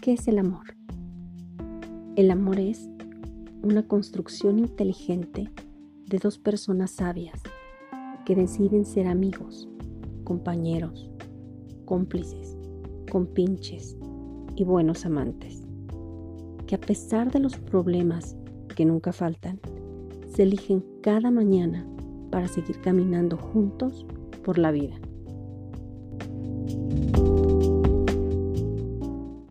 ¿qué es el amor? El amor es una construcción inteligente de dos personas sabias que deciden ser amigos, compañeros, cómplices, compinches y buenos amantes, que a pesar de los problemas que nunca faltan, se eligen cada mañana para seguir caminando juntos por la vida.